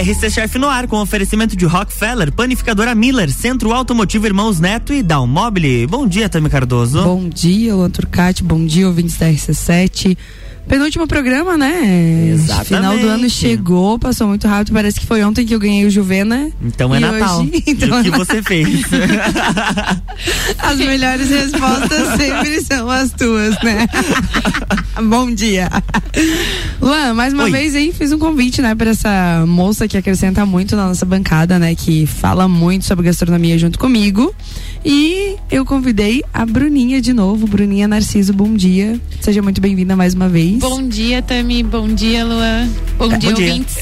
RC Chef no ar, com oferecimento de Rockefeller, Panificadora Miller, Centro Automotivo Irmãos Neto e Dalmobile. Bom dia, Tami Cardoso. Bom dia, Luan Turcati. Bom dia, ouvintes da RC7. Penúltimo programa, né? Exatamente. Final do ano chegou, passou muito rápido. Parece que foi ontem que eu ganhei o Juvena. Então é E Natal. hoje- E então o que é você fez? As melhores respostas sempre são as tuas, né? Bom dia. Luan, mais uma Oi. vez aí fiz um convite, né, pra essa moça que acrescenta muito na nossa bancada, né, que fala muito sobre gastronomia junto comigo. E eu convidei a Bruninha de novo. Bruninha Narciso, bom dia. Seja muito bem-vinda mais uma vez. Bom dia, Tami. Bom dia, Luan. Bom dia, bom dia. ouvintes.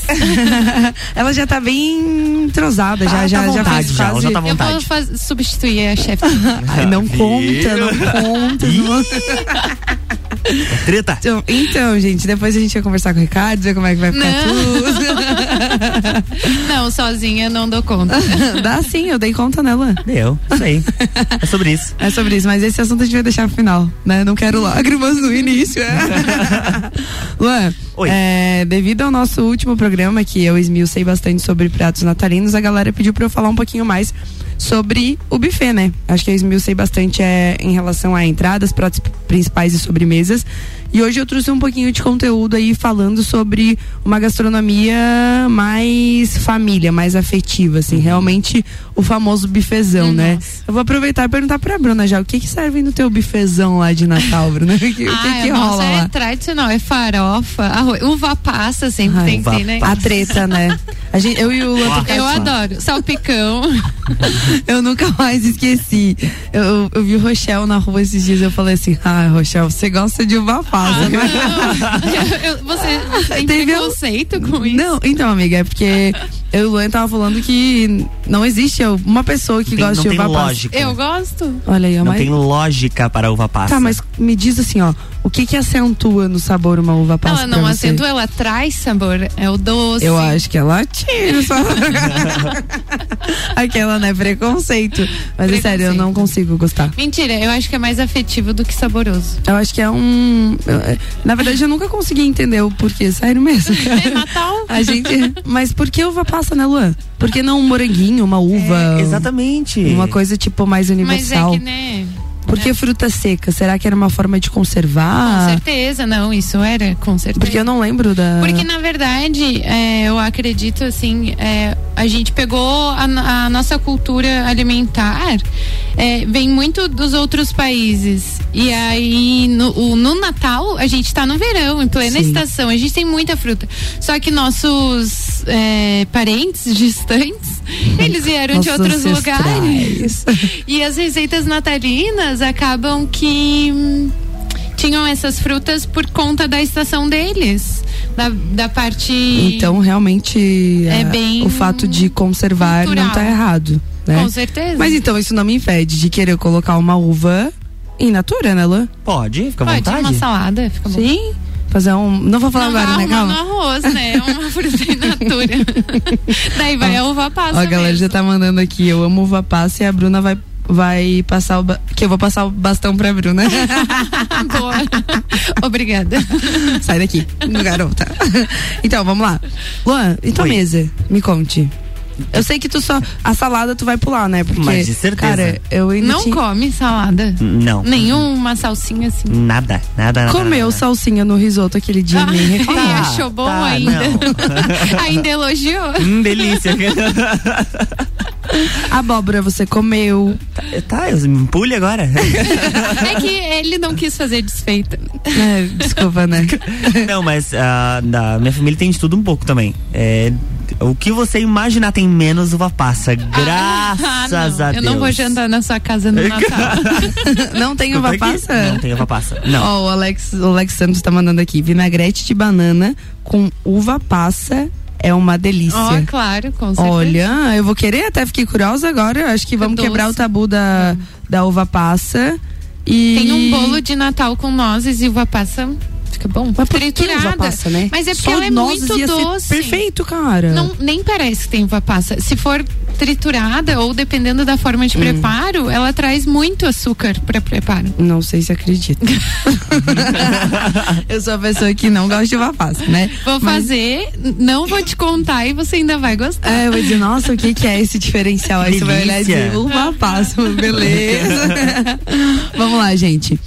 Ela já tá bem entrosada, já, Ah, já, tá à já vontade, fez já, ela quase... já tá à Eu vou vontade. faz- substituir a chefe. Ai, não conta, não conta. não- Treta. Então, então, gente, depois a gente vai conversar com o Ricardo, ver como é que vai ficar Não, sozinha não dou conta. tudo. Dá sim, eu dei conta nela. Deu, isso aí. É sobre isso. É sobre isso, mas esse assunto a gente vai deixar pro final, né? Não quero lágrimas no início. Luan, Oi. é, devido ao nosso último programa, que eu esmiucei bastante sobre pratos natalinos, a galera pediu pra eu falar um pouquinho mais sobre o buffet, né? Acho que eu esmiucei bastante é, em relação a entradas, pratos principais e sobremesas. E hoje eu trouxe um pouquinho de conteúdo aí falando sobre uma gastronomia mais família, mais afetiva, assim, realmente o famoso bifezão, né? Nossa. Eu vou aproveitar e perguntar pra Bruna já, o que que serve no teu bifezão lá de Natal, Bruna? O que, o que, ah, que a nossa rola é lá? tradicional, é farofa, arroz, uva passa sempre Ai, tem que ter, né? A treta, né? A gente, eu e o Ah. Turcati Eu adoro. Salpicão. Eu nunca mais esqueci. Eu, eu, vi o Rochelle na rua esses dias. Eu falei assim: Ah, Rochelle, você gosta de uva passa, né? Eu- eu- você tem Teve um- preconceito com isso? Não, então, amiga, é porque eu e o Luan tava falando que não existe uma pessoa que Tem- gosta de uva passa. lógica. Eu gosto. Olha aí, Não mas... tem lógica para a uva passa. Tá, mas me diz assim, ó, o que que acentua no sabor uma uva passa Ela não pra você? acentua, ela traz sabor. É o doce. Eu acho que ela tira só. Aquela, né, preconceito. Mas é sério, eu não consigo gostar. Mentira, eu acho que é mais afetivo do que saboroso. Eu acho que é um. eu- Na verdade, eu nunca consegui entender o porquê, sério mesmo. É Natal? A gente. Mas por que uva passa, né, Luan? Por que não um moranguinho, uma uva? É, exatamente. Uma coisa tipo mais Mas é universal. que, né? Por que fruta seca? Será que era uma forma de Com conservar? certeza, não, isso era, com certeza. Porque eu não lembro da. Porque, na verdade, é, eu acredito, assim, é, a gente pegou a, a nossa cultura alimentar, é, vem muito dos outros países. E aí, no, o- no Natal, a gente tá no verão, em plena Sim. estação, a gente tem muita fruta. Só que nossos é, parentes distantes, eles vieram de Nossos outros ancestrais. lugares. E as receitas natalinas acabam que hum, tinham essas frutas por conta da estação deles. Da, da parte. Então, realmente, É a- bem o fato de conservar cultural. não tá errado. Né? Com certeza. Mas então, isso não me impede de querer colocar uma uva in natura, né, Luan? Pode, fica à Pode vontade. uma salada, fica bom. Sim. Fazer um. Não vou falar não agora, né, calma? no arroz, né? É uma fruta in natura. Daí vai a uva passa. Ó, a galera mesmo. já tá mandando aqui. Eu amo uva passa e a Bruna vai, vai passar o. ba- Que eu vou passar o bastão pra Bruna. Boa. Obrigada. Sai daqui, garota. Então, vamos lá. Luan, e tua Oi. mesa? Me conte. Eu sei que tu só. A salada tu vai pular, né? Porque. Mas de certeza. Cara, eu ainda Não tinha- come salada. Não. Nenhuma salsinha assim. Nada, nada, nada. Comeu nada. salsinha no risoto aquele dia, nem Ah, reclamou. e achou bom tá, ainda. ainda elogiou. Hum, delícia. Abóbora você comeu. tá, eu me empulhe agora. É que ele não quis fazer desfeita. É, desculpa, né? Não, mas a da minha família tem de tudo um pouco também. É, o que você imaginar tem menos uva passa. Graças Ah, a Deus. Eu não vou jantar na sua casa no Natal. Não tem uva aqui. passa? Não tem uva passa. Não. Ó, o Alex, o Alex Santos tá mandando aqui. Vinagrete de banana com uva passa é uma delícia. Ó, claro, com certeza. Olha, eu vou querer, até fiquei curiosa agora. Eu Acho que vamos doce. quebrar o tabu da, da uva passa. E... Tem um bolo de Natal com nozes e uva passa. Fica bom. Mas por que Triturada. uva passa, né? Mas é porque Só ela é muito doce. perfeito, cara. Não, nem parece que tem uva passa. Se for triturada ou dependendo da forma Hum. de preparo, ela traz muito açúcar para preparo. Não sei se acredita. eu sou a pessoa que não gosta de uva passa, né? Vou Mas- fazer, não vou te contar e você ainda vai gostar. É, eu vou dizer, nossa, o que, que é esse diferencial? Aí você vai olhar e dizer, uva passa, beleza. Vamos lá, gente.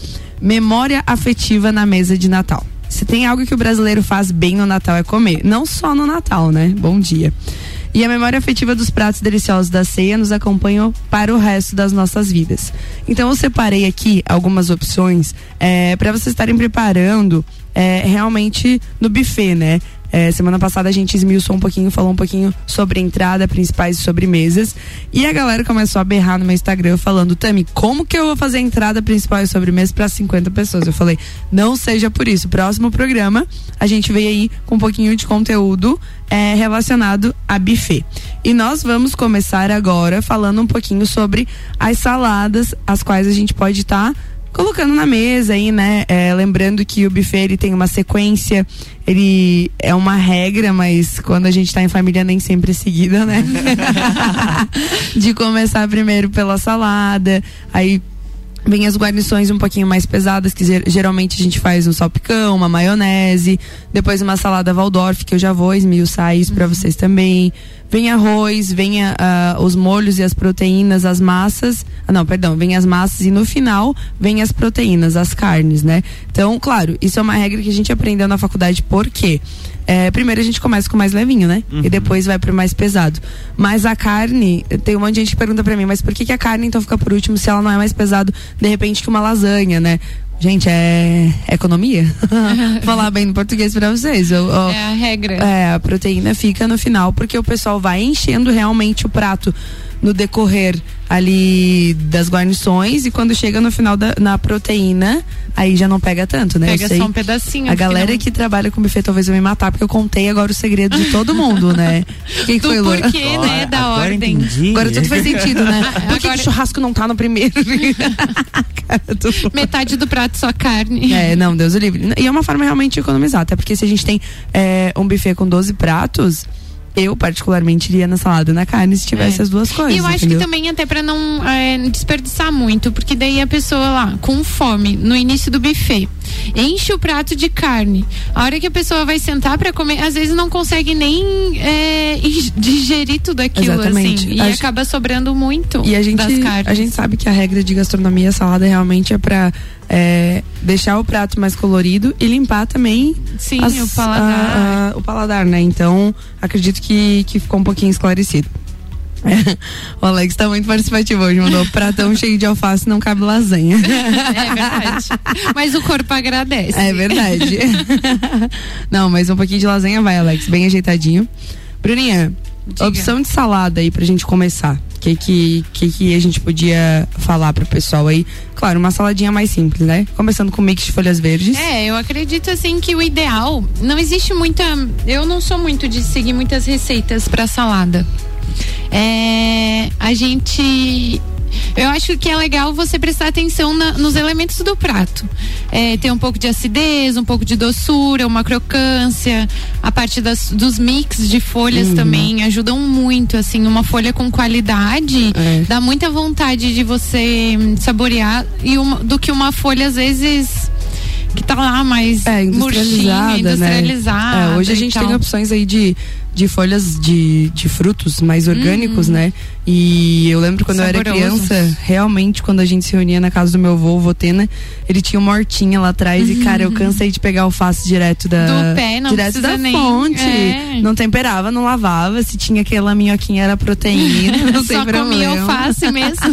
Memória afetiva na mesa de Natal. Se tem algo que o brasileiro faz bem no Natal é comer. Não só no Natal, né? Bom dia. E a memória afetiva dos pratos deliciosos da ceia nos acompanham para o resto das nossas vidas. Então eu separei aqui algumas opções para vocês estarem preparando é, realmente no buffet, né? É, semana passada a gente esmiuçou um pouquinho, falou um pouquinho sobre entrada, principais sobremesas. E a galera começou a berrar no meu Instagram falando: Tami, como que eu vou fazer entrada principal e sobremesa para 50 pessoas? Eu falei: não seja por isso. Próximo programa, a gente veio aí com um pouquinho de conteúdo é, relacionado a buffet. E nós vamos começar agora falando um pouquinho sobre as saladas, as quais a gente pode estar. Colocando na mesa aí, né? É, lembrando que o buffet ele tem uma sequência, ele é uma regra, mas quando a gente tá em família nem sempre é seguida, né? De começar primeiro pela salada, aí Vem as guarnições um pouquinho mais pesadas, que ger- geralmente a gente faz um salpicão, uma maionese, depois uma salada Waldorf, que eu já vou esmiuçar isso pra vocês também. Vem arroz, vem a- a- os molhos e as proteínas, as massas. Ah, não, perdão, vem as massas e no final vem as proteínas, as carnes, né? Então, claro, isso é uma regra que a gente aprendeu na faculdade, por quê? É, primeiro a gente começa com o mais levinho, né? E depois vai pro mais pesado. Mas a carne, tem um monte de gente que pergunta pra mim, mas por que, que a carne então fica por último se ela não é mais pesado, de repente, que uma lasanha, né? Gente, é economia. Falar bem no português pra vocês. Eu- eu- É a regra. é, a proteína fica no final, porque o pessoal vai enchendo realmente o prato no decorrer ali das guarnições e quando chega no final da na proteína, aí já não pega tanto, né? Eu Pega sei- só um pedacinho. a galera que trabalha com buffet talvez vai me matar, porque eu contei agora o segredo de todo mundo, né? O que, que Do foi, porquê, né? Da agora ordem. entendi. Agora tudo faz sentido, né? Por que, Agora- que o churrasco não tá no primeiro? Cara, eu tô- Metade do prato só carne. é, não, Deus o livre. E é uma forma realmente de economizar, até porque se a gente tem é, um buffet com 12 pratos, eu particularmente iria na salada e na carne se tivesse É. as duas coisas. E eu acho entendeu? que também até pra não é, desperdiçar muito, porque daí a pessoa lá, com fome, no início do buffet, enche o prato de carne. A hora que a pessoa vai sentar pra comer, às vezes não consegue nem é, digerir tudo aquilo, Exatamente. assim. E A acaba sobrando muito E a gente, das carnes. a gente sabe que a regra de gastronomia salada realmente é pra é, deixar o prato mais colorido e limpar também Sim, as- o paladar. a- a- o paladar, né? Então, acredito que, que ficou um pouquinho esclarecido. o Alex tá muito participativo hoje, mandou pratão cheio de alface, não cabe lasanha. É verdade. Mas o corpo agradece. É verdade. Não, mas um pouquinho de lasanha vai, Alex, bem ajeitadinho. Bruninha, Diga. opção de salada aí pra gente começar. O que, que, que que a gente podia falar pro pessoal aí? Claro, uma saladinha mais simples, né? Começando com mix de folhas verdes. É, eu acredito assim que o ideal não existe muita. Eu não sou muito de seguir muitas receitas para salada. É, a gente. Eu acho que é legal você prestar atenção na- nos elementos do prato. É, ter um pouco de acidez, um pouco de doçura, uma crocância. A parte das, dos mix de folhas Uhum. também ajudam muito. Assim, uma folha com qualidade É. dá muita vontade de você saborear e uma- do que uma folha às vezes que tá lá mais É, industrializada, murchinha, industrializada. né? É, hoje a gente tem opções aí de, de folhas de, de frutos mais orgânicos, né? E eu lembro quando eu era Uhum. Saboroso. criança, realmente, quando a gente se reunia na casa do meu avô, Votena, ele tinha uma hortinha lá atrás e, cara, eu cansei de pegar alface direto da. Do pé, não direto da nem- fonte. é. Não temperava, não lavava. Se tinha aquela minhoquinha, era proteína. Não tem Só problema. comia alface mesmo.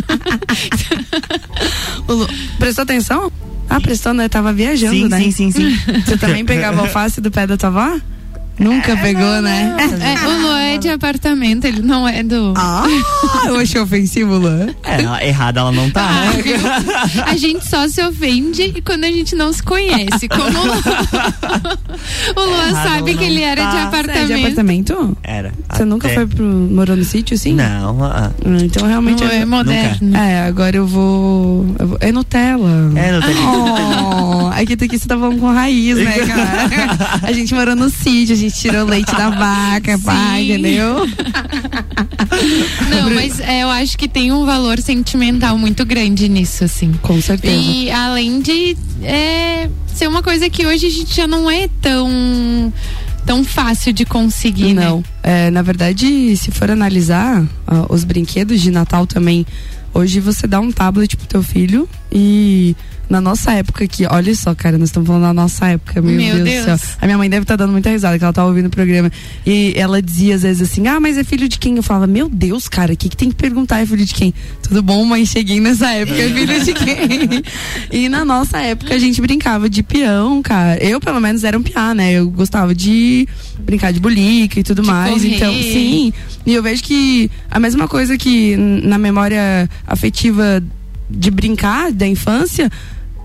Prestou atenção? Ah, prestou, né? Tava viajando, Sim, né? sim, sim, sim. Você também pegava alface do pé da tua avó? Nunca pegou, né? É, o Luan é de apartamento, ele não é do. Ah, eu achei ofensivo, Luan. É, errada ela não tá, Ah, né? A gente só se ofende quando a gente não se conhece. Como o Luan, o Luan Errado sabe que ele era de tá. Você é apartamento. de apartamento? Era. Você nunca Até- foi pro. morou no sítio, assim? Não, ah, Ah, Então realmente Não é moderno. É, agora eu vou, eu vou- É Nutella. É, tem. Oh, aqui, aqui você tá falando com raiz, né, cara? A gente morou no sítio, a gente tirou leite da vaca, Sim. entendeu? Não, mas é, eu acho que tem um valor sentimental muito grande nisso, assim. Com certeza. E além de é, ser uma coisa que hoje a gente já não é tão, tão fácil de conseguir, né? É, na verdade, se for analisar ó, os brinquedos de Natal também, hoje você dá um tablet pro teu filho e na nossa época aqui, olha só, cara, nós estamos falando da nossa época, meu, Meu Deus, Deus. do céu. A minha mãe deve estar dando muita risada, que ela tá ouvindo o programa. E ela dizia às vezes assim: ah, mas é filho de quem? Eu falava, meu Deus, cara, o que, que tem que perguntar? É filho de quem? Tudo bom, mãe? Cheguei nessa época, é filho de quem? e na nossa época a gente brincava de peão, cara. Eu, pelo menos, era um piá, né? Eu gostava de brincar de bolica e tudo De mais. Correr. Então, sim. E eu vejo que a mesma coisa que na memória afetiva de brincar da infância,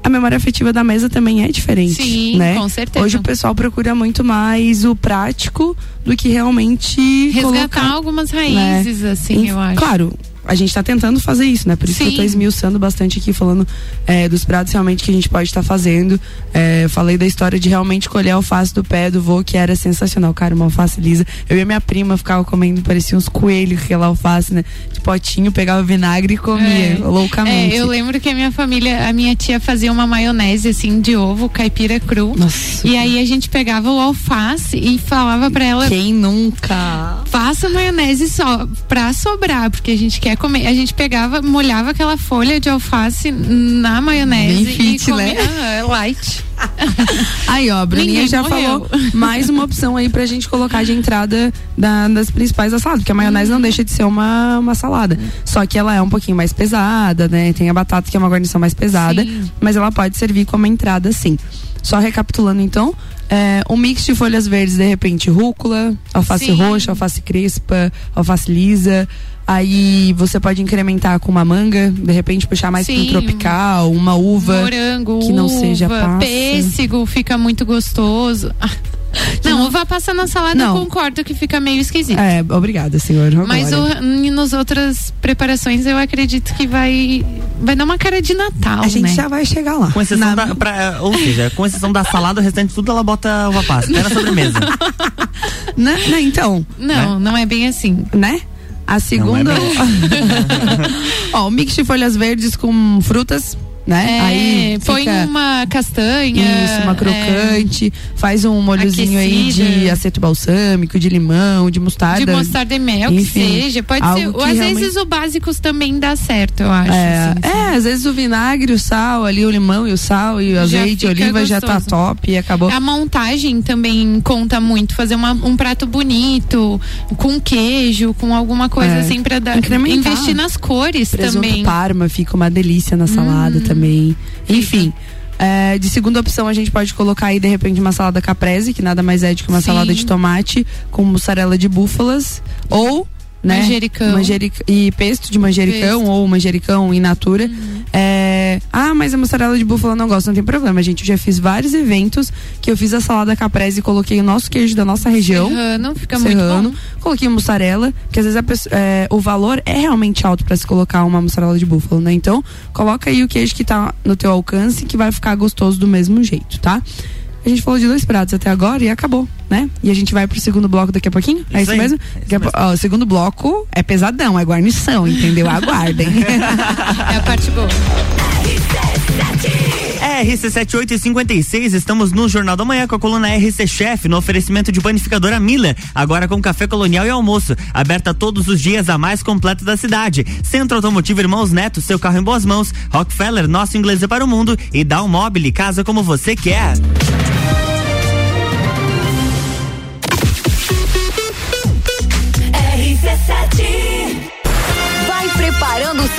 a memória afetiva da mesa também é diferente. Sim, né? com certeza. Hoje o pessoal procura muito mais o prático do que realmente Resgatar colocar algumas raízes, assim, Inf- eu acho. Claro, a gente tá tentando fazer isso, né? Por isso que eu tô Sim. esmiuçando bastante aqui, falando é, dos pratos realmente que a gente pode estar fazendo. É, falei da história de realmente colher a alface do pé do vô, que era sensacional, cara, uma alface lisa. Eu e a minha prima ficava comendo, parecia uns coelhos aquela alface, né? De potinho, pegava vinagre e comia, É. loucamente. É, eu lembro que a minha família, a minha tia fazia uma maionese assim de ovo, caipira cru. Nossa. E aí a gente pegava o alface e falava pra ela Quem nunca? faça maionese só pra sobrar, porque a gente quer comer. A gente pegava, molhava aquela folha de alface na maionese Bem fit, e né? Ah, é light. Aí, ó, a Bruninha Ninguém já morreu. falou mais uma opção aí pra gente colocar de entrada da- das principais da salada, porque a maionese não deixa de ser uma, uma salada. Só que ela é um pouquinho mais pesada, né? Tem a batata que é uma guarnição mais pesada, Sim. mas ela pode servir como entrada sim. Só recapitulando então, é, um mix de folhas verdes, de repente, rúcula, alface Sim. roxa, alface crespa, alface lisa. Aí você pode incrementar com uma manga, de repente puxar mais para Sim. tropical, uma uva. Morango, que não uva, seja passa. pêssego, fica muito gostoso. Ah, Não, uva passa na salada, Não. eu concordo que fica meio esquisito. É, obrigada, senhor. Mas Glória. o, nas outras preparações eu acredito que vai vai dar uma cara de Natal, A gente né? já vai chegar lá. Com exceção Na- da. pra- ou seja, com exceção da salada, o restante tudo ela bota uva passa. Até na sobremesa. Né, né, então, Não, não é bem assim. né? A segunda. Não é Ó, o mix de folhas verdes com frutas, né? É, Aí põe fica uma castanha. isso, uma é, crocante, faz um molhozinho aí Aquecida. de aceto balsâmico, de limão, de mostarda. de mostarda e mel, que Enfim, seja. Pode ser. que Às realmente- vezes o básicos também dá certo, eu acho. É, assim, é, às vezes o vinagre, o sal ali, o limão e o sal e o azeite, oliva já tá gostoso. top e acabou. A montagem também conta muito. Fazer uma- um prato bonito, com queijo, com alguma coisa É. assim pra dar. Incrementar. Investir nas cores Presunto também. Hum. parma fica uma delícia na salada também. Enfim. é, de segunda opção, a gente pode colocar aí, de repente, uma salada caprese, que nada mais é do que uma Sim. salada de tomate com mussarela de búfalas. Ou, né? Manjericão. manjeric- E pesto de manjericão, Pesto. ou manjericão in natura. É, ah, mas a mussarela de búfala eu não gosto, não tem problema, gente. Eu já fiz vários eventos que eu fiz a salada caprese e coloquei o nosso queijo da nossa região Serrano, fica serrano, muito bom. coloquei mussarela, porque às vezes a pessoa- é, o valor é realmente alto para se colocar uma mussarela de búfalo, né? Então, coloca aí o queijo que tá no teu alcance, que vai ficar gostoso do mesmo jeito, tá? A gente falou de dois pratos até agora e acabou, né? E a gente vai pro segundo bloco daqui a pouquinho? é Isso isso aí, mesmo? é isso a ó, o segundo bloco é pesadão, é guarnição, entendeu? Aguardem. É a parte boa. RC7856, estamos no Jornal da Manhã com a coluna RC Chef, no oferecimento de panificadora Miller, agora com café colonial e almoço, aberta todos os dias a mais completa da cidade. Centro Automotivo Irmãos Neto, seu carro em boas mãos, Rockefeller, nosso inglês é para o mundo e dá um mobile, casa como você quer.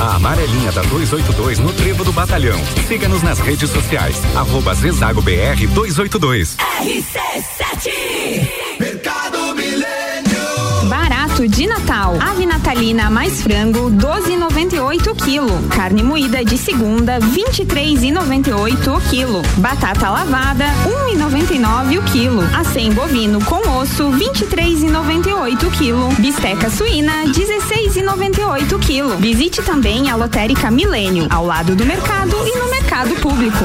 A amarelinha da 282 no Trevo do Batalhão. Siga-nos nas redes sociais. Arroba Zezago BR 282. RC7 Mercado Barato de Natal. Ave natalina mais frango 12,98 quilo. Carne moída de segunda 23,98 o quilo. Batata lavada 1,99 o quilo. Acém bovino com osso 23,98 quilo. Bisteca suína 16,98 quilo. Visite também a Lotérica Milênio, ao lado do mercado e no mercado público.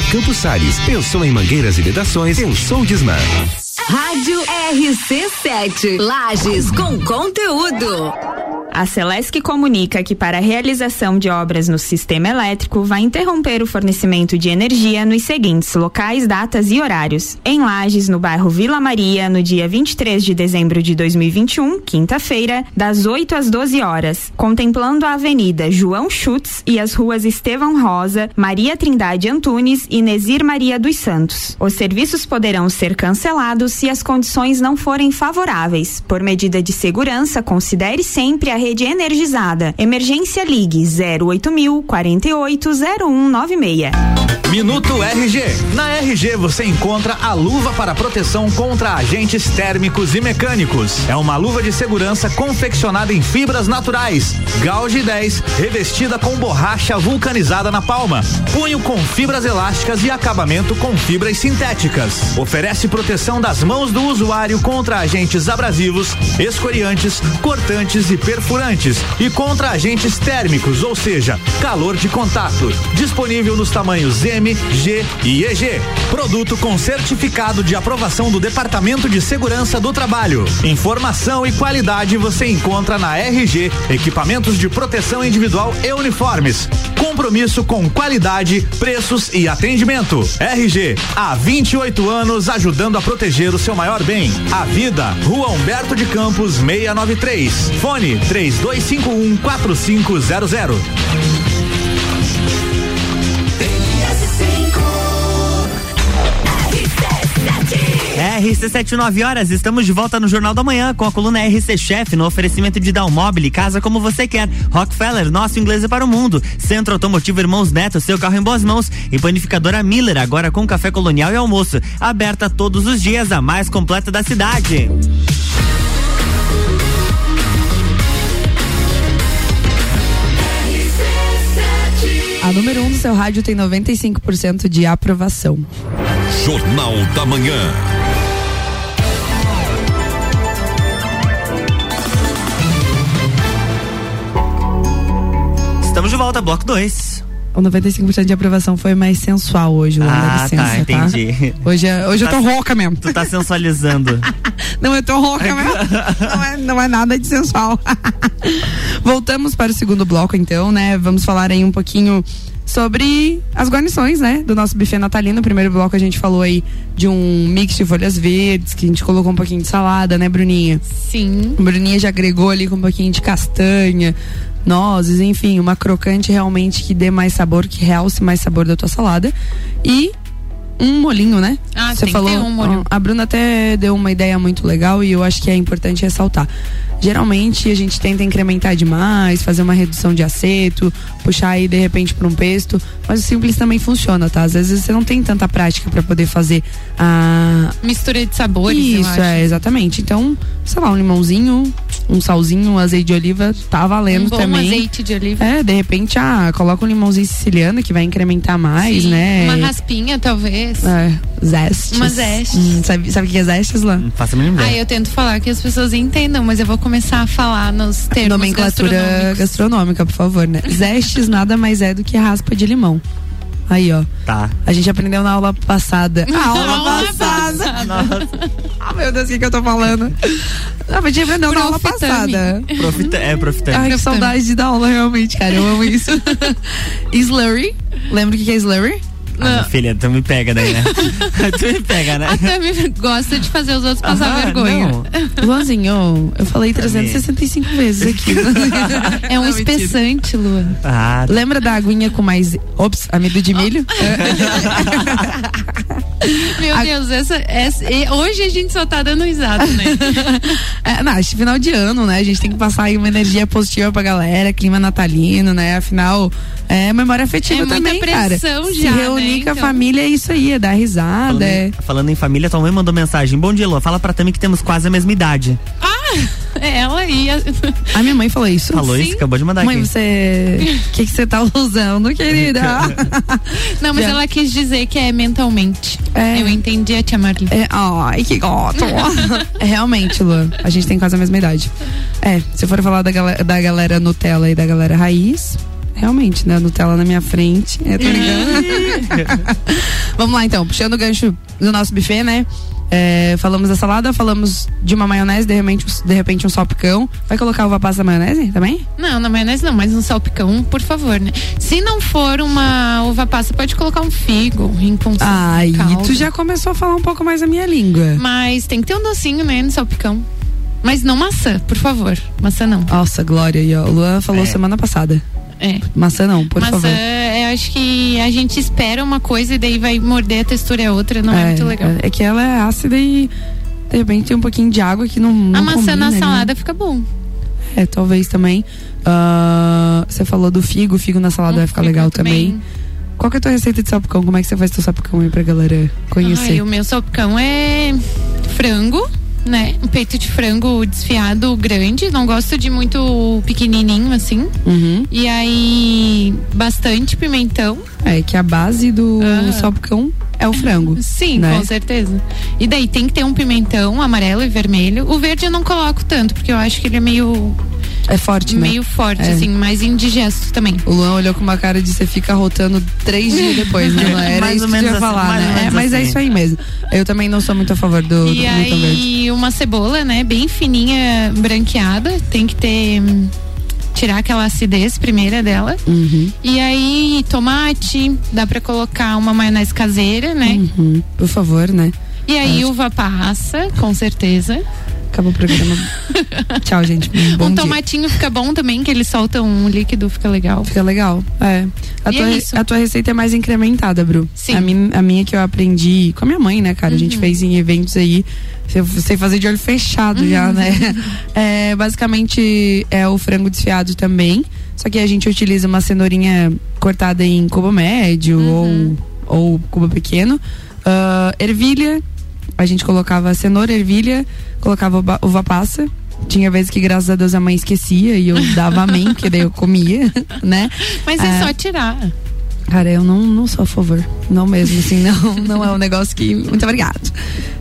Campos Sales. Pensou em mangueiras e vedações? Pensou Disman. Rádio RC7. Lages com conteúdo. A Celesc comunica que para a realização de obras no sistema elétrico vai interromper o fornecimento de energia nos seguintes locais, datas e horários. Em Lages, no bairro Vila Maria, no dia 23 de dezembro de 2021, quinta-feira, das 8 às 12 horas, contemplando a Avenida João Schutz e as ruas Estevão Rosa, Maria Trindade Antunes e Nesir Maria dos Santos. Os serviços poderão ser cancelados se as condições não forem favoráveis. Por medida de segurança, considere sempre a rede energizada. Emergência Ligue 08000 480196. Minuto RG. Na RG você encontra a luva para proteção contra agentes térmicos e mecânicos. É uma luva de segurança confeccionada em fibras naturais. Gauge 10, revestida com borracha vulcanizada na palma. Punho com fibras elásticas e acabamento com fibras sintéticas. Oferece proteção das mãos do usuário contra agentes abrasivos, escoriantes, cortantes e perfurantes e contra agentes térmicos, ou seja, calor de contato. Disponível nos tamanhos M, G e EG. Produto com certificado de aprovação do Departamento de Segurança do Trabalho. Informação e qualidade você encontra na RG, equipamentos de proteção individual e uniformes. Compromisso com qualidade, preços e atendimento. RG, há 28 anos ajudando a proteger o seu maior bem, a vida. Rua Humberto de Campos, 693. Fone 3251 4500. RC79 horas, estamos de volta no Jornal da Manhã com a coluna RC Chef no oferecimento de Dalmobile, casa como você quer. Rockefeller, nosso inglês é para o mundo. Centro Automotivo Irmãos Neto, seu carro em boas mãos. E panificadora Miller, agora com café colonial e almoço. Aberta todos os dias, a mais completa da cidade. A número 1 um do seu rádio tem 95% de aprovação. Jornal da Manhã. Estamos de volta, bloco 2. O 95% de aprovação foi mais sensual hoje, Luan, Ah, licença, tá, entendi. Hoje, é- hoje Tá eu tô rouca mesmo. Tu tá sensualizando. Não, eu tô rouca mesmo. Não é, não é nada de sensual. Voltamos para o segundo bloco, então, né? Vamos falar aí um pouquinho sobre as guarnições, né? Do nosso buffet natalino. No primeiro bloco a gente falou aí de um mix de folhas verdes, que a gente colocou um pouquinho de salada, né, Bruninha? Sim. A Bruninha já agregou ali com um pouquinho de castanha, nozes, enfim, uma crocante realmente que dê mais sabor, que realce mais sabor da tua salada. E um molinho, né? Ah, Você falou. um molho. A Bruna até deu uma ideia muito legal e eu acho que é importante ressaltar. Geralmente a gente tenta incrementar demais, fazer uma redução de aceto, puxar aí de repente para um pesto, mas o simples também funciona, tá? Às vezes você não tem tanta prática para poder fazer a Mistura de sabores, Isso, é, exatamente. Então, sei lá, um limãozinho, um salzinho, um azeite de oliva, tá valendo Um bom também. azeite de oliva. É, de repente, ah, coloca um limãozinho siciliano que vai incrementar mais, Sim, né? Uma raspinha, talvez. É, zestes. Uma zestes. Hum, sabe, sabe o que é zestes lá? Faça a mínima Ah, ideia. eu tento falar que as pessoas entendam, mas eu vou começar a falar nos termos Nomenclatura gastronômica, por favor, né? Zestes nada mais é do que raspa de limão. Aí, ó. Tá. A gente aprendeu na aula passada. A aula Aula passada. Nossa. Ah, meu Deus, o que, que eu tô falando? Ah, a gente aprendeu na aula Profitame. passada. Profita, é, profitante. Ai, que saudade da aula, realmente, cara. Eu amo isso. slurry. Lembra o que que é slurry? Ah, filha, tu me pega daí, né? tu me pega, né? A Tami gosta de fazer os outros passar Aham, vergonha. não. Luanzinho, eu falei 365 vezes aqui. É um Não, mentira. espessante, Lua. Ah, Lembra da aguinha com mais. Ops, amido de milho? Meu Deus, essa, essa- hoje a gente só tá dando risada, né? É, não, acho final de ano, né? A gente tem que passar aí uma energia positiva pra galera, clima natalino, né? Afinal, é memória afetiva É muita também, cara. pressão Se já, reunir né? com a Então. família é isso aí, é dar risada. falando, É... em, falando em família, tua mãe mandou mensagem. Bom dia, Lua. Fala pra Tami que temos quase a mesma idade. É Ela ia. A minha mãe falou isso. Falou Sim. isso? Acabou de mandar Mãe, aqui. você. O que que você tá usando, querida? Não, mas Já. ela quis dizer que é mentalmente. É. Eu entendi a tia Marli. É, ai, que gosto. é, realmente, Lu, a gente tem quase a mesma idade. É, se for falar da galera, da galera Nutella e da galera raiz, realmente, né? Nutella na minha frente. É, tô ligando. Vamos lá, então, puxando o gancho do nosso buffet, né? É, falamos da salada, falamos de uma maionese, de repente, de repente um salpicão. Vai colocar uva passa na maionese também? Não, na maionese não, mas um salpicão, por favor, né? Se não for uma uva passa, pode colocar um figo, um rincão. Caldo. tu já começou a falar um pouco mais a minha língua. Mas tem que ter um docinho, né, no salpicão. Mas não maçã, por favor. Maçã não. Nossa, Glória ó. O Luan falou É. semana passada. É. Maçã não, por maçã, favor. eu acho que a gente espera uma coisa e daí vai morder a textura é outra, não é, muito legal. É, que ela é ácida e de repente tem um pouquinho de água que não. não a maçã combina, na né? salada fica bom. É, talvez também. Ah, Você falou do figo, figo na salada vai ficar Fica legal também. Qual que é a tua receita de salpicão? Como é que você faz teu salpicão aí pra galera conhecer? Ai, o meu salpicão é frango, né? Um peito de frango desfiado grande. Não gosto de muito pequenininho assim. Uhum. E aí, bastante pimentão. É que a base do Ah. salpicão é o frango. Sim, né? com certeza. E daí tem que ter um pimentão amarelo e vermelho. O verde eu não coloco tanto, porque eu acho que ele é meio, É forte, né? meio forte, É. assim, mais indigesto também. O Luan olhou com uma cara de você fica rotando três dias depois, né? Não era Mais isso ou que eu menos ia assim, falar, né? É, mas é assim. isso aí mesmo. Eu também não sou muito a favor do, do E verde. aí, uma cebola, né? Bem fininha, branqueada. Tem que ter. hum, Tirar aquela acidez primeira dela. Uhum, E aí, tomate, dá pra colocar uma maionese caseira, né? uhum. Por favor, né? E aí, uva passa, com certeza. Acabou o programa. Tchau, gente. Bom um dia. tomatinho fica bom também, que ele solta um líquido, fica legal. Fica legal. É. A E tua, é re- isso. a tua receita é mais incrementada, Bru. Sim. A, min, a minha que eu aprendi com a minha mãe, né, cara? A gente Uhum. fez em eventos aí. Eu sei fazer de olho fechado já, Uhum. né? É, basicamente é o frango desfiado também. Só que a gente utiliza uma cenourinha cortada em cubo médio Uhum. ou, ou cubo pequeno. Ah, ervilha. A gente colocava cenoura, ervilha, colocava uva, passa. Tinha vezes que, graças a Deus, a mãe esquecia e eu dava amém, porque daí eu comia, né? Mas é, É. só tirar. Cara, eu não, não sou a favor. Não mesmo, assim, não, não é um negócio que. Muito obrigado.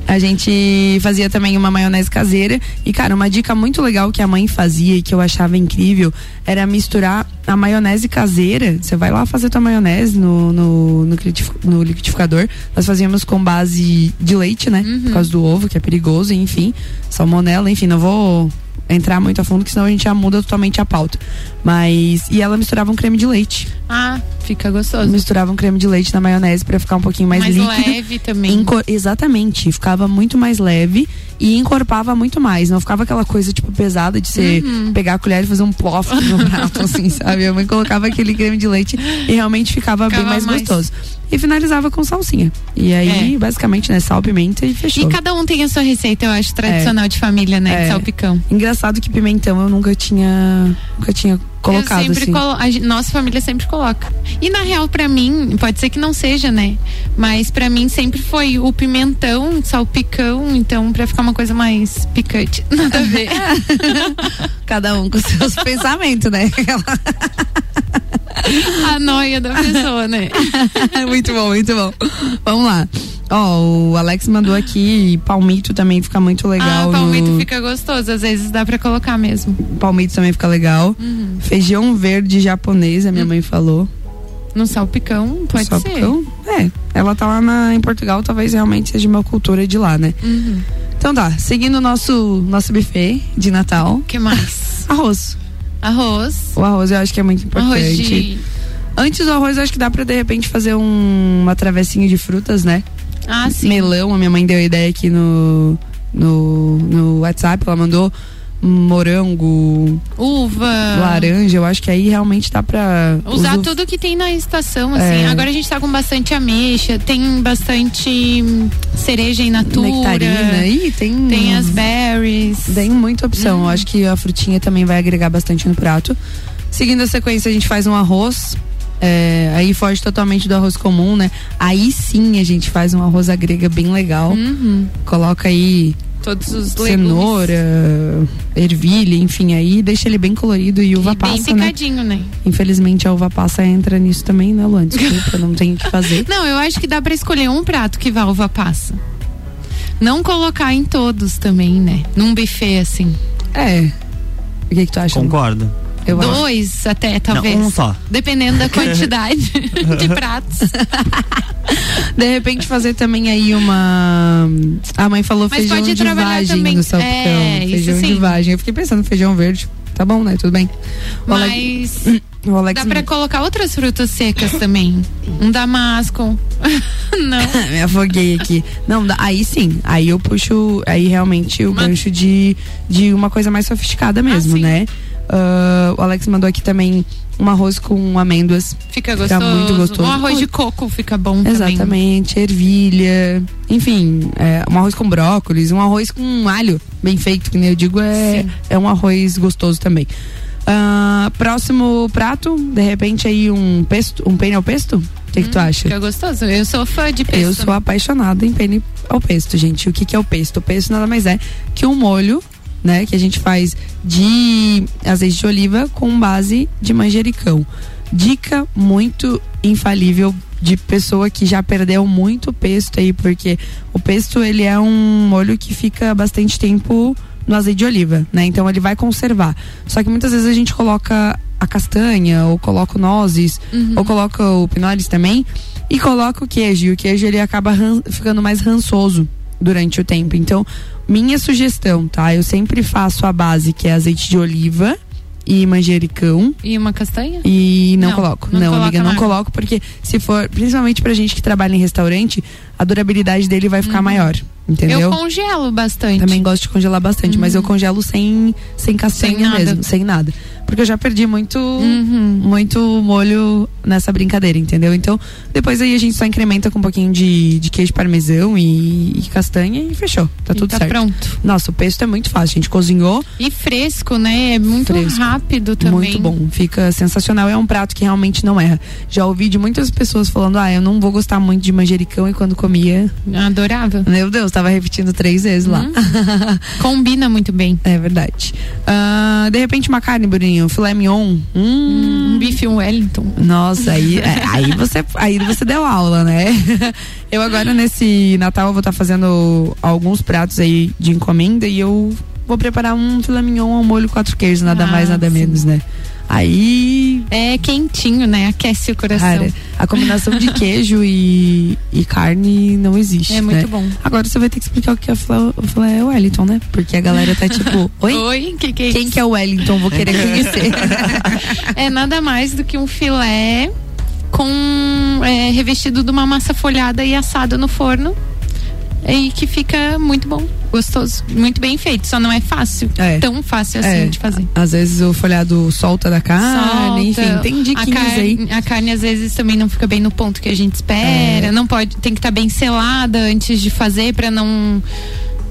A gente fazia também uma maionese caseira. E, cara, uma dica muito legal que a mãe fazia e que eu achava incrível era misturar a maionese caseira. Você vai lá fazer tua maionese no, no, no, no liquidificador. Nós fazíamos com base de leite, né? Por causa do ovo, que é perigoso, enfim. Salmonela, enfim, não vou entrar muito a fundo, que senão a gente já muda totalmente a pauta. Mas. E ela misturava um creme de leite. Ah, fica gostoso. Misturava um creme de leite na maionese pra ficar um pouquinho mais, Mais líquido. leve também. Exatamente, ficava muito mais leve e encorpava muito mais. Não ficava aquela coisa, tipo, pesada de você Uhum. pegar a colher e fazer um plof no prato, assim, sabe? A mãe colocava aquele creme de leite e realmente ficava, bem Ficava mais, mais. gostoso. e finalizava com salsinha. E aí, basicamente, né, sal, pimenta e fechou. E cada um tem a sua receita, eu acho, tradicional de família, né? É. De salpicão. Engraçado que pimentão eu nunca tinha, nunca tinha colocado eu sempre assim. nossa família sempre coloca. E na real, pra mim, pode ser que não seja, né? Mas pra mim sempre foi o pimentão, salpicão, então pra ficar uma coisa mais picante. Nada a ver. Cada um com seus pensamentos, né? a noia da pessoa, né? muito bom, muito bom. Vamos lá. Ó, o Alex mandou aqui, palmito também fica muito legal. ah, palmito no- fica gostoso, às vezes dá pra colocar mesmo. Palmito também fica legal. Uhum. Feijão verde japonês, a minha mãe falou. No salpicão, pode Salpicão? É, ela tá lá na- em Portugal, talvez realmente seja uma cultura de lá, né? ser. Uhum. Então tá, seguindo o nosso, nosso buffet de Natal. O que mais? Arroz. Arroz. O arroz eu acho que é muito importante. Arroz de. Antes do arroz, eu acho que dá pra de repente fazer um- uma travessinha de frutas, né? Ah, sim. Melão, a minha mãe deu a ideia aqui no, no, no WhatsApp, ela mandou morango, Uva. laranja, eu acho que aí realmente dá pra Usar tudo que tem na estação, assim. É. Agora a gente tá com bastante ameixa, tem bastante hum, cereja in natura. nectarina. Ih, tem. Tem as berries. Tem muita opção. Eu acho que a frutinha também vai agregar bastante no prato. Seguindo a sequência, a gente faz um arroz. é, aí foge totalmente do arroz comum, né? Aí sim a gente faz um arroz à grega bem legal. Uhum. Coloca aí Todos os legumes. cenoura, ervilha, enfim, aí deixa ele bem colorido e uva E bem passa, né? picadinho, né? Infelizmente a uva passa entra nisso também, né, Luan? Desculpa, não tem o que fazer. Não, eu acho que dá pra escolher um prato que vá uva passa. Não colocar em todos também, né? Num buffet, assim. É. O que, que tu acha? Concordo. Eu acho. Dois até, talvez. um só. Dependendo da quantidade de pratos. De repente fazer também aí uma. A mãe falou Mas feijão pode de vagem também- no salpicão. é, feijão de sim. vagem. Eu fiquei pensando feijão verde. Tá bom, né? Tudo bem. O Mas Alex dá pra colocar outras frutas secas também. Um damasco. Não. Me afoguei aqui. Não, aí sim. Aí eu puxo. Aí realmente o gancho de, de uma coisa mais sofisticada mesmo, né? Ah, o Alex mandou aqui também um arroz com amêndoas. Fica Fica gostoso. muito gostoso. Um arroz de coco fica bom também. Exatamente, ervilha, enfim, é, um arroz com brócolis, um arroz com alho bem feito, que nem eu digo, é, é um arroz gostoso também. Ah, próximo prato, de repente aí um pesto, um ao pesto? O que, que tu acha? Fica gostoso. Eu sou fã de pesto. Eu sou apaixonada em penne ao pesto, gente. O que, que é o pesto? O pesto nada mais é que um molho, né, que a gente faz de azeite de oliva com base de manjericão. Dica muito infalível de pessoa que já perdeu muito pesto aí, porque o pesto ele é um molho que fica bastante tempo no azeite de oliva, né? Então ele vai conservar. Só que muitas vezes a gente coloca a castanha, ou coloca o nozes, Uhum. ou coloca o pinoles também, e coloca o queijo. E o queijo ele acaba ficando mais rançoso durante o tempo. Então, minha sugestão, tá? Eu sempre faço a base, que é azeite de oliva e manjericão. E uma castanha? E não, Não, coloco. não Não, amiga, não coloco, porque se for, principalmente pra gente que trabalha em restaurante, a durabilidade dele vai ficar maior. Entendeu? Uhum. Eu congelo bastante. Também gosto de congelar bastante, mas eu congelo sem, sem castanha Sem mesmo, sem nada. Porque eu já perdi muito, muito molho nessa brincadeira, entendeu? Então, depois aí a gente só incrementa com um pouquinho de, de queijo parmesão e, e castanha e fechou. Tá E tudo tá certo. pronto. Nossa, o pesto é muito fácil. A gente cozinhou, E fresco, né? É muito Fresco. rápido também. muito bom. Fica sensacional. É um prato que realmente não erra. Já ouvi de muitas pessoas falando: ah, eu não vou gostar muito de manjericão e quando comia. Adorável. Meu Deus, tava repetindo três vezes lá. Combina muito bem. É verdade. Ah, de repente, uma carne, Bruninho, filé mignon. Hum. Um bife Wellington. Nossa, aí, é, aí, você, aí você deu aula, né? Eu agora nesse Natal eu vou estar fazendo alguns pratos aí de encomenda e eu vou preparar um filé mignon ao molho quatro queijos, nada Ah, mais, nada sim. menos, né? Aí, É quentinho, né? Aquece o coração. cara, a combinação de queijo e, e carne não existe. É muito né? bom. Agora você vai ter que explicar o que é o filé Wellington, né? Porque a galera tá tipo, oi? Oi, que que é Quem que é o Wellington? Vou querer conhecer. É nada mais do que um filé com é, revestido de uma massa folhada e assado no forno. E que fica muito bom, gostoso, muito bem feito. Só não é fácil, É. tão fácil assim É, de fazer. Às vezes o folhado solta da carne, enfim, Solta. tem a diquinhas carne, aí. A carne às vezes também não fica bem no ponto que a gente espera. É. Não pode, tem que estar bem selada antes de fazer para não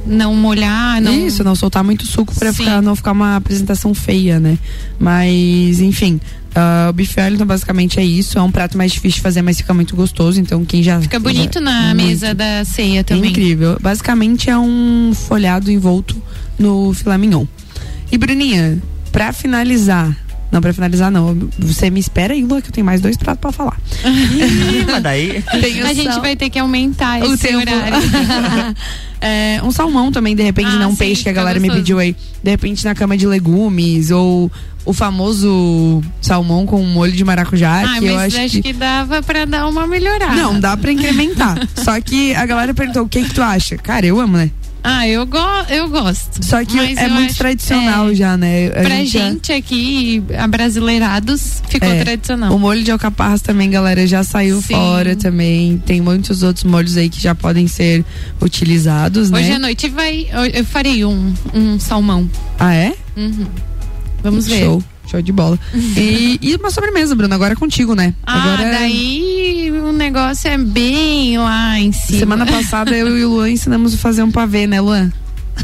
não molhar, não. Isso, não soltar muito suco pra Sim. ficar, não ficar uma apresentação feia, né? Mas, enfim. ah, o bife Wellington basicamente é isso. É um prato mais difícil de fazer, mas fica muito gostoso. Então, quem já. Fica bonito na Muito. mesa da ceia É também. incrível. Basicamente é um folhado envolto no filé mignon. E Bruninha, pra finalizar. Não, pra finalizar não. Você me espera aí, Lua, que eu tenho mais dois pratos pra falar. Mas daí. Tem A gente vai ter que aumentar o esse tempo. horário. É, um salmão também, de repente, Ah, não um sim, peixe que a fica galera me gostoso. pediu aí. De repente na cama de legumes, ou o famoso salmão com molho de maracujá, Ah, que eu mas acho, que... dava pra dar uma melhorada. Não, dá pra incrementar. Só que a galera perguntou, o que que tu acha? Cara, eu amo, né? Ah, eu, go eu gosto. Só que é muito acho- tradicional é, já, né? A Pra gente é- gente aqui, abrasileirados, ficou É. tradicional. O molho de alcaparras também, galera, já saiu Sim. fora também. Tem muitos outros molhos aí que já podem ser utilizados, Hoje né? à noite vai. Eu farei um, um salmão. Ah, é? Uhum. Vamos ver. Show. Show de bola. E, e uma sobremesa, Bruno, agora é contigo, né? Ah, agora daí o negócio é bem lá em cima. Semana passada eu e o Luan ensinamos a fazer um pavê, né, Luan?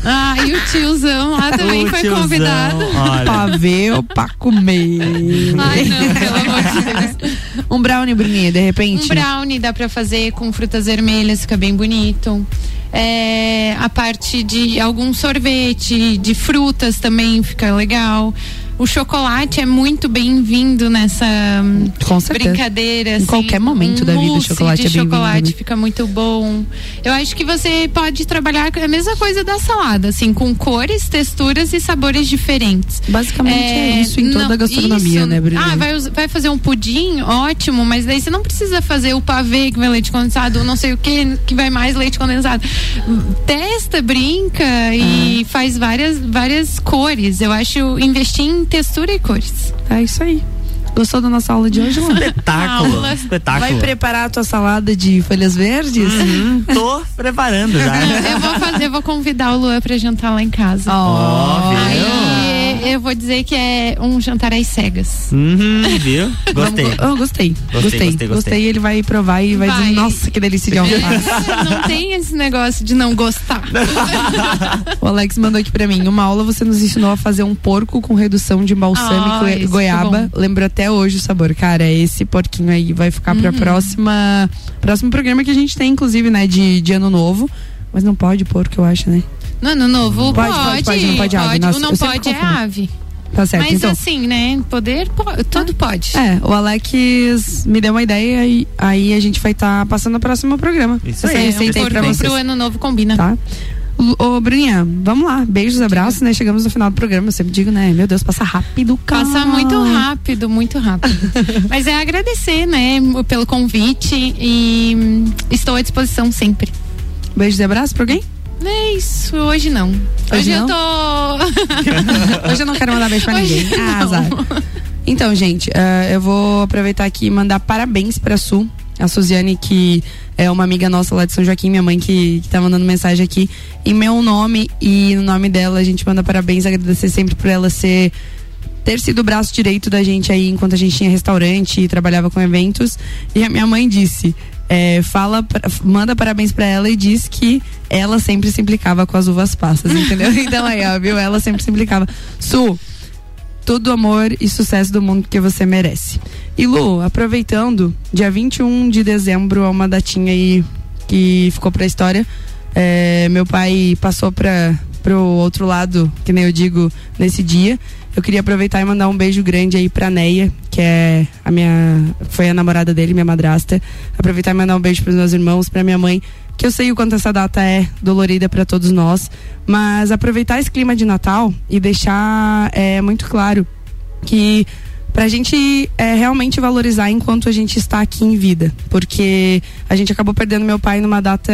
Ah, e o tiozão lá também O foi tiozão, convidado. Olha. Pavê pra comer. Ai, não, pelo amor de Deus. Um brownie, Bruninha, de repente. Um brownie dá pra fazer com frutas vermelhas, fica bem bonito. É, a parte de algum sorvete, de frutas também fica legal. O chocolate é muito bem-vindo nessa hum, Com certeza. brincadeira. Em assim, qualquer momento um da vida, o chocolate de é bem-vindo, chocolate fica muito bom. Eu acho que você pode trabalhar a mesma coisa da salada, assim, com cores, texturas e sabores diferentes. Basicamente é, isso em toda a gastronomia, isso. né, Bruninha? Ah, vai, vai fazer um pudim, ótimo, mas daí você não precisa fazer o pavê que vai leite condensado, ou não sei o que que vai mais leite condensado. Testa, brinca e Ah. faz várias, várias cores. Eu acho investir em textura e cores. É isso aí. Gostou da nossa aula de hoje, Luan? Espetáculo. Aula. Espetáculo. Vai preparar a tua salada de folhas verdes? Uhum, tô preparando já. Eu vou fazer, eu vou convidar o Luan pra jantar lá em casa. Ó, viu? Aí eu vou dizer que é um jantar às cegas. Uhum, viu? Gostei. Vamos- oh, gostei. Gostei, gostei, gostei. gostei. Ele vai provar e vai, Vai. dizer, nossa, que delícia de alface. Não tem esse negócio de não gostar. o Alex mandou aqui pra mim. Uma aula você nos ensinou a fazer um porco com redução de balsâmico Ah, e esse goiaba. Lembro até hoje o sabor. Cara, esse porquinho aí vai ficar Uhum. pra próxima. Próximo programa que a gente tem, inclusive, né? De, de ano novo. Mas não pode porco, eu acho, né? No ano novo Pode, pode, pode, pode, não pode ave. Nossa, o não pode é ave. Tá certo. Mas então. assim, né? Poder, po- tudo pode. É, o Alex me deu uma ideia e aí a gente vai estar passando o próximo programa. Isso aí, aí Por, pra pro vocês. ano novo combina. Tá? Ô, Bruninha, vamos lá. Beijos, abraços, né? Chegamos no final do programa. Eu sempre digo, né? Meu Deus, passa rápido, cara. Passa muito rápido, muito rápido. Mas é agradecer, né, pelo convite e estou à disposição sempre. Beijos e abraços pra alguém? É isso, hoje não. Hoje Hoje, eu não? tô. Hoje eu não quero mandar beijo pra Hoje ninguém. Ah, azar. Então, gente, ah, eu vou aproveitar aqui e mandar parabéns pra Su. A Suziane, que é uma amiga nossa lá de São Joaquim, minha mãe que, que tá mandando mensagem aqui. Em meu nome e no nome dela, a gente manda parabéns, agradecer sempre por ela ser ter sido o braço direito da gente aí enquanto a gente tinha restaurante e trabalhava com eventos. E a minha mãe disse: é, fala, pra- manda parabéns pra ela e diz que ela sempre se implicava com as uvas passas, entendeu? Então aí, ó, viu? Ela sempre se implicava. Su, todo amor e sucesso do mundo que você merece. E Lu, aproveitando, dia 21 de dezembro é uma datinha aí que ficou pra história. É, meu pai passou para pro outro lado, que nem eu digo, nesse dia. Eu queria aproveitar e mandar um beijo grande aí pra Neia, que é a minha. Foi a namorada dele, minha madrasta. Aproveitar e mandar um beijo pros meus irmãos, pra minha mãe, que eu sei o quanto essa data é dolorida para todos nós. Mas aproveitar esse clima de Natal e deixar é, muito claro que pra gente é, realmente valorizar enquanto a gente está aqui em vida. Porque a gente acabou perdendo meu pai numa data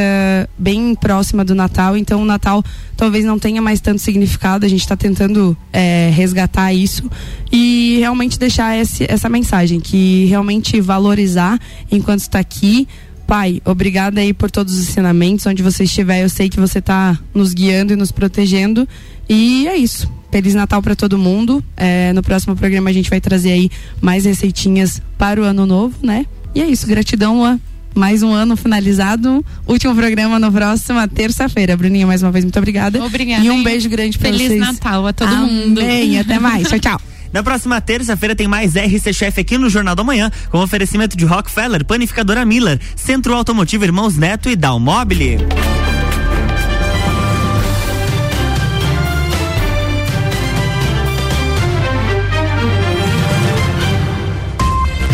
bem próxima do Natal, então o Natal talvez não tenha mais tanto significado. A gente está tentando é, resgatar isso e realmente deixar esse, essa mensagem, que realmente valorizar enquanto está aqui Pai, obrigada aí por todos os ensinamentos. Onde você estiver, eu sei que você está nos guiando e nos protegendo. E é isso. Feliz Natal para todo mundo. É, no próximo programa a gente vai trazer aí mais receitinhas para o ano novo, né? E é isso. Gratidão, Luan. Mais um ano finalizado. Último programa na próxima terça-feira. Bruninha, mais uma vez, muito obrigada. Obrigada. E um hein? beijo grande para vocês. Feliz Natal a todo Amém. mundo. Até mais. Tchau, tchau. Na próxima terça-feira tem mais RC Chef aqui no Jornal da Manhã, com oferecimento de Rockefeller, Panificadora Miller, Centro Automotivo Irmãos Neto e Dalmobile.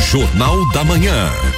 Jornal da Manhã.